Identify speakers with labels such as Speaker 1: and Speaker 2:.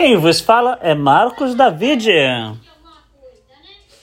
Speaker 1: Quem vos fala é Marcos David.